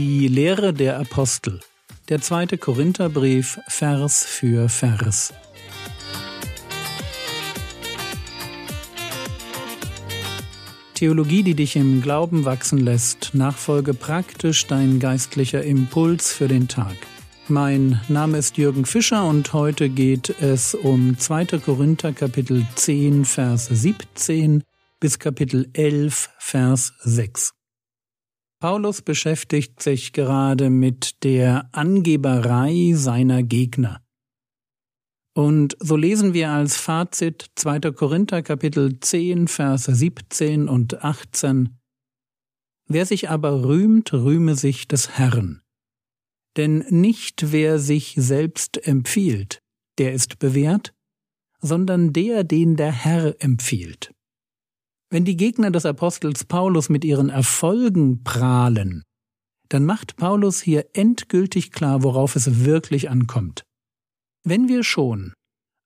Die Lehre der Apostel. Der zweite Korintherbrief, Vers für Vers. Theologie, die dich im Glauben wachsen lässt, nachfolge praktisch dein geistlicher Impuls für den Tag. Mein Name ist Jürgen Fischer und heute geht es um 2. Korinther Kapitel 10 Vers 17 bis Kapitel 11 Vers 6. Paulus beschäftigt sich gerade mit der Angeberei seiner Gegner. Und so lesen wir als Fazit 2. Korinther Kapitel 10 Verse 17 und 18 Wer sich aber rühmt, rühme sich des Herrn. Denn nicht wer sich selbst empfiehlt, der ist bewährt, sondern der, den der Herr empfiehlt. Wenn die Gegner des Apostels Paulus mit ihren Erfolgen prahlen, dann macht Paulus hier endgültig klar, worauf es wirklich ankommt. Wenn wir schon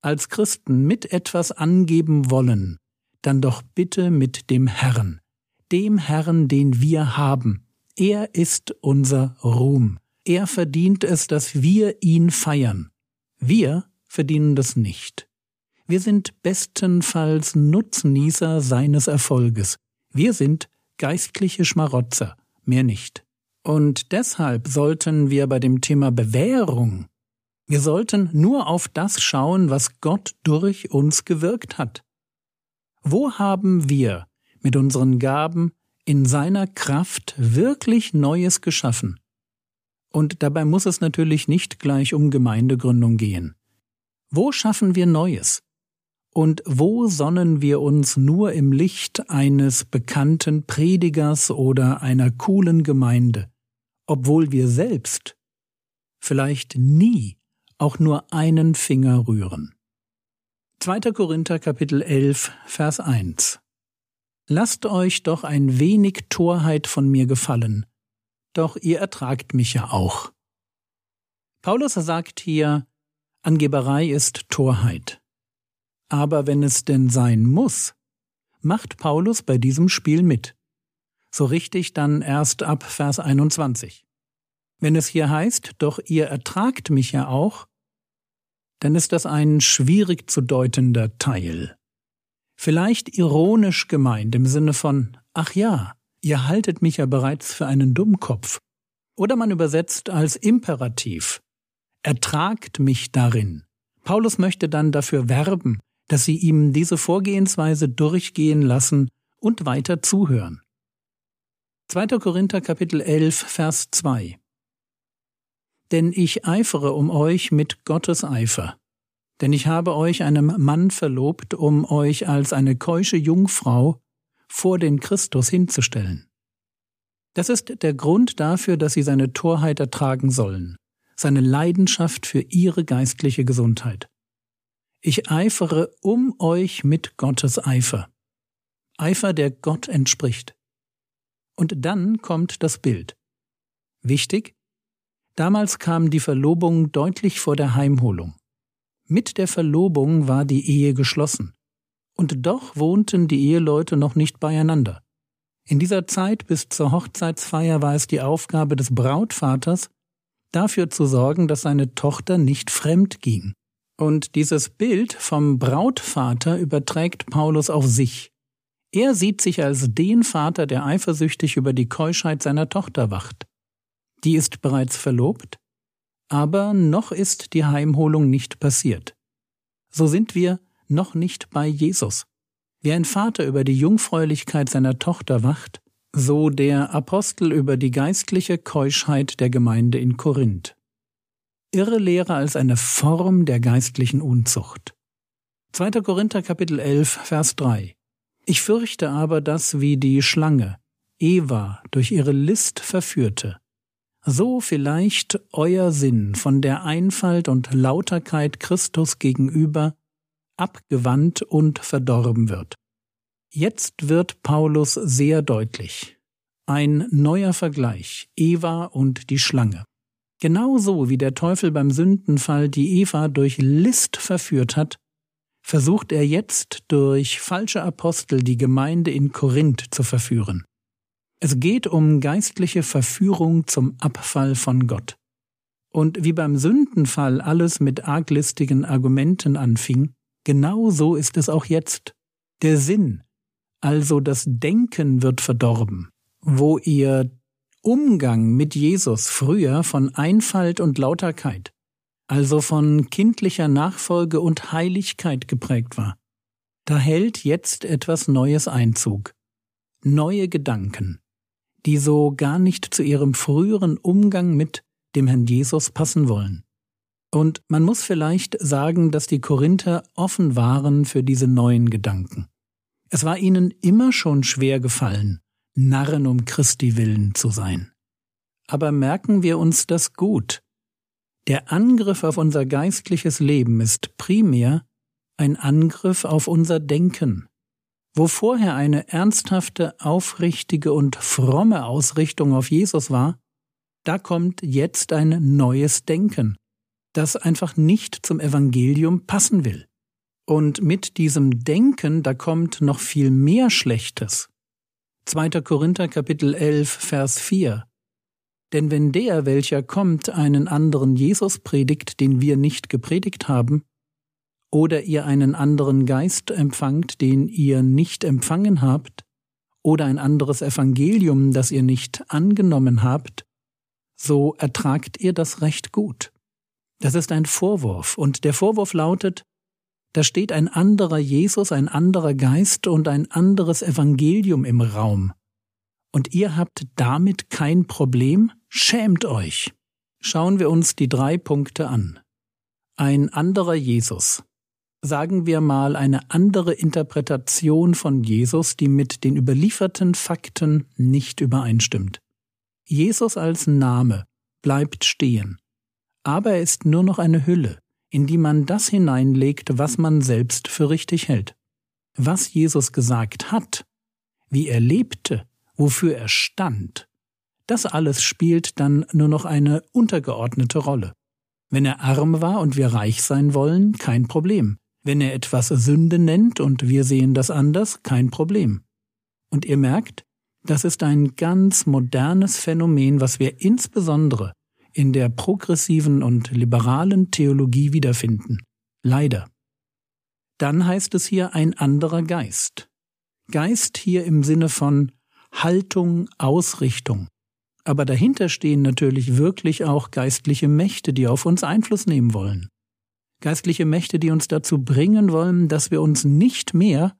als Christen mit etwas angeben wollen, dann doch bitte mit dem Herrn, dem Herrn, den wir haben. Er ist unser Ruhm. Er verdient es, dass wir ihn feiern. Wir verdienen das nicht. Wir sind bestenfalls Nutznießer seines Erfolges. Wir sind geistliche Schmarotzer, mehr nicht. Und deshalb sollten wir bei dem Thema Bewährung, wir sollten nur auf das schauen, was Gott durch uns gewirkt hat. Wo haben wir mit unseren Gaben in seiner Kraft wirklich Neues geschaffen? Und dabei muss es natürlich nicht gleich um Gemeindegründung gehen. Wo schaffen wir Neues? Und wo sonnen wir uns nur im Licht eines bekannten Predigers oder einer coolen Gemeinde, obwohl wir selbst vielleicht nie auch nur einen Finger rühren. 2. Korinther Kapitel 11 Vers 1 Lasst euch doch ein wenig Torheit von mir gefallen, doch ihr ertragt mich ja auch. Paulus sagt hier, Angeberei ist Torheit. Aber wenn es denn sein muss, macht Paulus bei diesem Spiel mit. So richtig dann erst ab Vers 21. Wenn es hier heißt, doch ihr ertragt mich ja auch, dann ist das ein schwierig zu deutender Teil. Vielleicht ironisch gemeint im Sinne von, ach ja, ihr haltet mich ja bereits für einen Dummkopf. Oder man übersetzt als Imperativ, ertragt mich darin. Paulus möchte dann dafür werben, dass sie ihm diese Vorgehensweise durchgehen lassen und weiter zuhören. 2. Korinther Kapitel 11 Vers 2 Denn ich eifere um euch mit Gottes Eifer, denn ich habe euch einem Mann verlobt, um euch als eine keusche Jungfrau vor den Christus hinzustellen. Das ist der Grund dafür, dass sie seine Torheit ertragen sollen, seine Leidenschaft für ihre geistliche Gesundheit. Ich eifere um euch mit Gottes Eifer. Eifer, der Gott entspricht. Und dann kommt das Bild. Wichtig? Damals kam die Verlobung deutlich vor der Heimholung. Mit der Verlobung war die Ehe geschlossen. Und doch wohnten die Eheleute noch nicht beieinander. In dieser Zeit bis zur Hochzeitsfeier war es die Aufgabe des Brautvaters, dafür zu sorgen, dass seine Tochter nicht fremd ging. Und dieses Bild vom Brautvater überträgt Paulus auf sich. Er sieht sich als den Vater, der eifersüchtig über die Keuschheit seiner Tochter wacht. Die ist bereits verlobt, aber noch ist die Heimholung nicht passiert. So sind wir noch nicht bei Jesus. Wie ein Vater über die Jungfräulichkeit seiner Tochter wacht, so der Apostel über die geistliche Keuschheit der Gemeinde in Korinth. Irre Lehre als eine Form der geistlichen Unzucht. 2. Korinther Kapitel 11, Vers 3. Ich fürchte aber, dass wie die Schlange Eva durch ihre List verführte, so vielleicht euer Sinn von der Einfalt und Lauterkeit Christus gegenüber abgewandt und verdorben wird. Jetzt wird Paulus sehr deutlich. Ein neuer Vergleich Eva und die Schlange. Genauso wie der Teufel beim Sündenfall die Eva durch List verführt hat, versucht er jetzt durch falsche Apostel die Gemeinde in Korinth zu verführen. Es geht um geistliche Verführung zum Abfall von Gott. Und wie beim Sündenfall alles mit arglistigen Argumenten anfing, genau so ist es auch jetzt. Der Sinn, also das Denken wird verdorben, wo ihr Umgang mit Jesus früher von Einfalt und Lauterkeit, also von kindlicher Nachfolge und Heiligkeit geprägt war. Da hält jetzt etwas Neues Einzug. Neue Gedanken, die so gar nicht zu ihrem früheren Umgang mit dem Herrn Jesus passen wollen. Und man muss vielleicht sagen, dass die Korinther offen waren für diese neuen Gedanken. Es war ihnen immer schon schwer gefallen, Narren um Christi willen zu sein. Aber merken wir uns das gut. Der Angriff auf unser geistliches Leben ist primär ein Angriff auf unser Denken. Wo vorher eine ernsthafte, aufrichtige und fromme Ausrichtung auf Jesus war, da kommt jetzt ein neues Denken, das einfach nicht zum Evangelium passen will. Und mit diesem Denken, da kommt noch viel mehr Schlechtes. 2. Korinther Kapitel 11, Vers 4. Denn wenn der, welcher kommt, einen anderen Jesus predigt, den wir nicht gepredigt haben, oder ihr einen anderen Geist empfangt, den ihr nicht empfangen habt, oder ein anderes Evangelium, das ihr nicht angenommen habt, so ertragt ihr das recht gut. Das ist ein Vorwurf, und der Vorwurf lautet, da steht ein anderer Jesus, ein anderer Geist und ein anderes Evangelium im Raum. Und ihr habt damit kein Problem? Schämt euch. Schauen wir uns die drei Punkte an. Ein anderer Jesus. Sagen wir mal eine andere Interpretation von Jesus, die mit den überlieferten Fakten nicht übereinstimmt. Jesus als Name bleibt stehen, aber er ist nur noch eine Hülle, in die man das hineinlegt, was man selbst für richtig hält. Was Jesus gesagt hat, wie er lebte, wofür er stand, das alles spielt dann nur noch eine untergeordnete Rolle. Wenn er arm war und wir reich sein wollen, kein Problem. Wenn er etwas Sünde nennt und wir sehen das anders, kein Problem. Und ihr merkt, das ist ein ganz modernes Phänomen, was wir insbesondere in der progressiven und liberalen Theologie wiederfinden. Leider. Dann heißt es hier ein anderer Geist. Geist hier im Sinne von Haltung, Ausrichtung. Aber dahinter stehen natürlich wirklich auch geistliche Mächte, die auf uns Einfluss nehmen wollen. Geistliche Mächte, die uns dazu bringen wollen, dass wir uns nicht mehr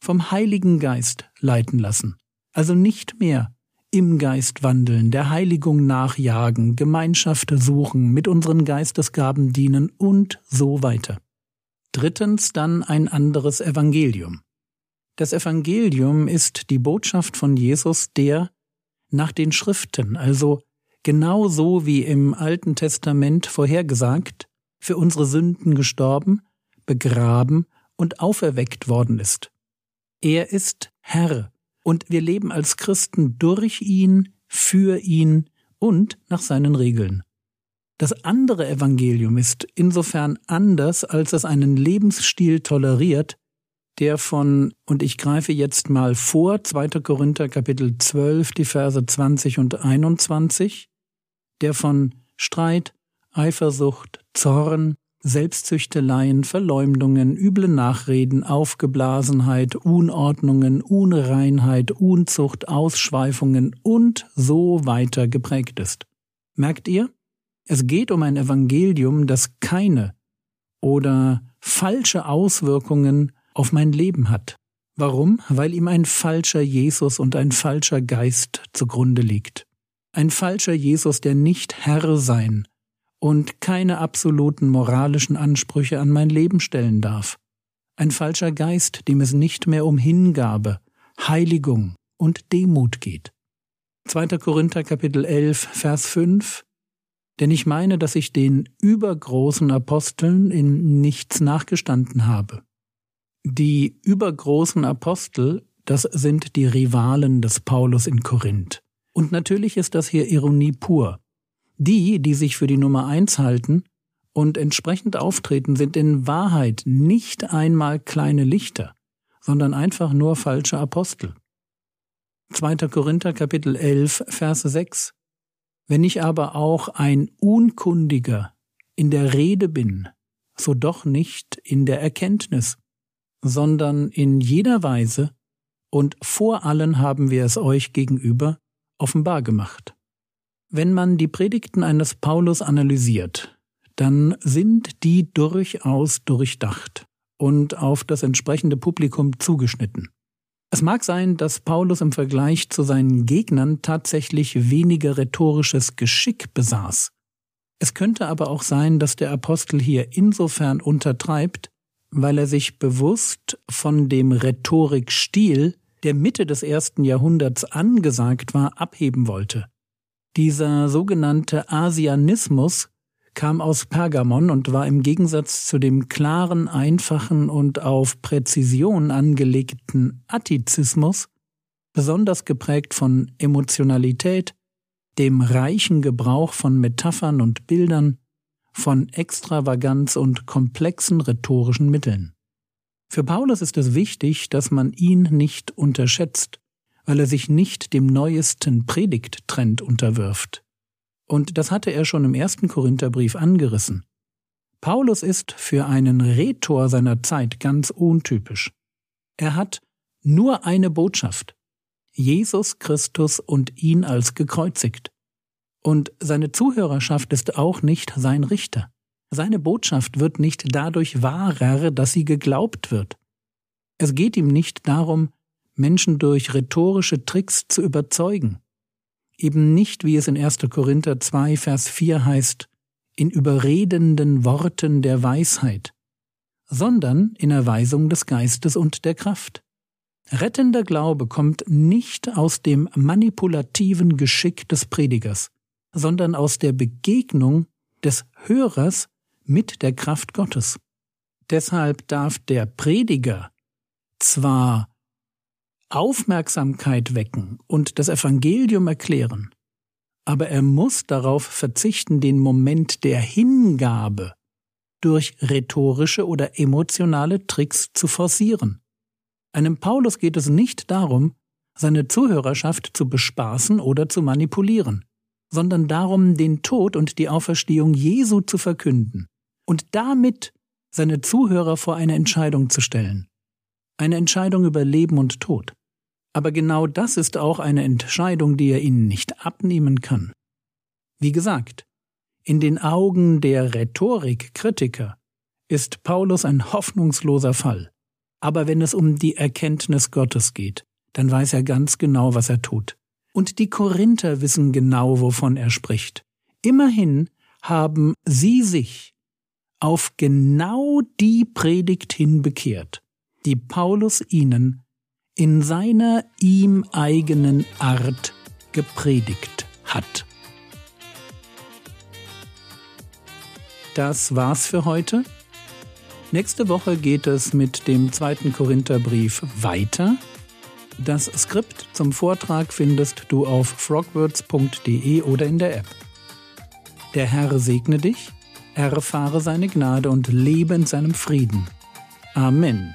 vom Heiligen Geist leiten lassen. Also nicht mehr im Geist wandeln, der Heiligung nachjagen, Gemeinschaft suchen, mit unseren Geistesgaben dienen und so weiter. Drittens dann ein anderes Evangelium. Das Evangelium ist die Botschaft von Jesus, der nach den Schriften, also genau so wie im Alten Testament vorhergesagt, für unsere Sünden gestorben, begraben und auferweckt worden ist. Er ist Herr und wir leben als Christen durch ihn, für ihn und nach seinen Regeln. Das andere Evangelium ist insofern anders, als es einen Lebensstil toleriert, der von, und ich greife jetzt mal vor, 2. Korinther Kapitel 12, die Verse 20 und 21, der von Streit, Eifersucht, Zorn, Selbstzüchteleien, Verleumdungen, üble Nachreden, Aufgeblasenheit, Unordnungen, Unreinheit, Unzucht, Ausschweifungen und so weiter geprägt ist. Merkt ihr? Es geht um ein Evangelium, das keine oder falsche Auswirkungen auf mein Leben hat. Warum? Weil ihm ein falscher Jesus und ein falscher Geist zugrunde liegt. Ein falscher Jesus, der nicht Herr sein, und keine absoluten moralischen Ansprüche an mein Leben stellen darf. Ein falscher Geist, dem es nicht mehr um Hingabe, Heiligung und Demut geht. 2. Korinther Kapitel 11, Vers 5 Denn ich meine, dass ich den übergroßen Aposteln in nichts nachgestanden habe. Die übergroßen Apostel, das sind die Rivalen des Paulus in Korinth. Und natürlich ist das hier Ironie pur. Die, die sich für die Nummer eins halten und entsprechend auftreten, sind in Wahrheit nicht einmal kleine Lichter, sondern einfach nur falsche Apostel. 2. Korinther Kapitel 11, Verse 6. Wenn ich aber auch ein Unkundiger in der Rede bin, so doch nicht in der Erkenntnis, sondern in jeder Weise und vor allen haben wir es euch gegenüber offenbar gemacht. Wenn man die Predigten eines Paulus analysiert, dann sind die durchaus durchdacht und auf das entsprechende Publikum zugeschnitten. Es mag sein, dass Paulus im Vergleich zu seinen Gegnern tatsächlich weniger rhetorisches Geschick besaß. Es könnte aber auch sein, dass der Apostel hier insofern untertreibt, weil er sich bewusst von dem Rhetorikstil, der Mitte des ersten Jahrhunderts angesagt war, abheben wollte. Dieser sogenannte Asianismus kam aus Pergamon und war im Gegensatz zu dem klaren, einfachen und auf Präzision angelegten Attizismus besonders geprägt von Emotionalität, dem reichen Gebrauch von Metaphern und Bildern, von Extravaganz und komplexen rhetorischen Mitteln. Für Paulus ist es wichtig, dass man ihn nicht unterschätzt, weil er sich nicht dem neuesten Predigttrend unterwirft. Und das hatte er schon im ersten Korintherbrief angerissen. Paulus ist für einen Rhetor seiner Zeit ganz untypisch. Er hat nur eine Botschaft. Jesus Christus und ihn als gekreuzigt. Und seine Zuhörerschaft ist auch nicht sein Richter. Seine Botschaft wird nicht dadurch wahrer, dass sie geglaubt wird. Es geht ihm nicht darum, Menschen durch rhetorische Tricks zu überzeugen eben nicht, wie es in 1. Korinther 2, Vers 4 heißt, in überredenden Worten der Weisheit, sondern in Erweisung des Geistes und der Kraft. Rettender Glaube kommt nicht aus dem manipulativen Geschick des Predigers, sondern aus der Begegnung des Hörers mit der Kraft Gottes. Deshalb darf der Prediger zwar Aufmerksamkeit wecken und das Evangelium erklären, aber er muss darauf verzichten, den Moment der Hingabe durch rhetorische oder emotionale Tricks zu forcieren. Einem Paulus geht es nicht darum, seine Zuhörerschaft zu bespaßen oder zu manipulieren, sondern darum, den Tod und die Auferstehung Jesu zu verkünden und damit seine Zuhörer vor eine Entscheidung zu stellen. Eine Entscheidung über Leben und Tod. Aber genau das ist auch eine Entscheidung, die er ihnen nicht abnehmen kann. Wie gesagt, in den Augen der Rhetorikkritiker ist Paulus ein hoffnungsloser Fall. Aber wenn es um die Erkenntnis Gottes geht, dann weiß er ganz genau, was er tut. Und die Korinther wissen genau, wovon er spricht. Immerhin haben sie sich auf genau die Predigt hin bekehrt, die Paulus ihnen in seiner ihm eigenen Art gepredigt hat. Das war's für heute. Nächste Woche geht es mit dem zweiten Korintherbrief weiter. Das Skript zum Vortrag findest du auf frogwords.de oder in der App. Der Herr segne dich, erfahre seine Gnade und lebe in seinem Frieden. Amen.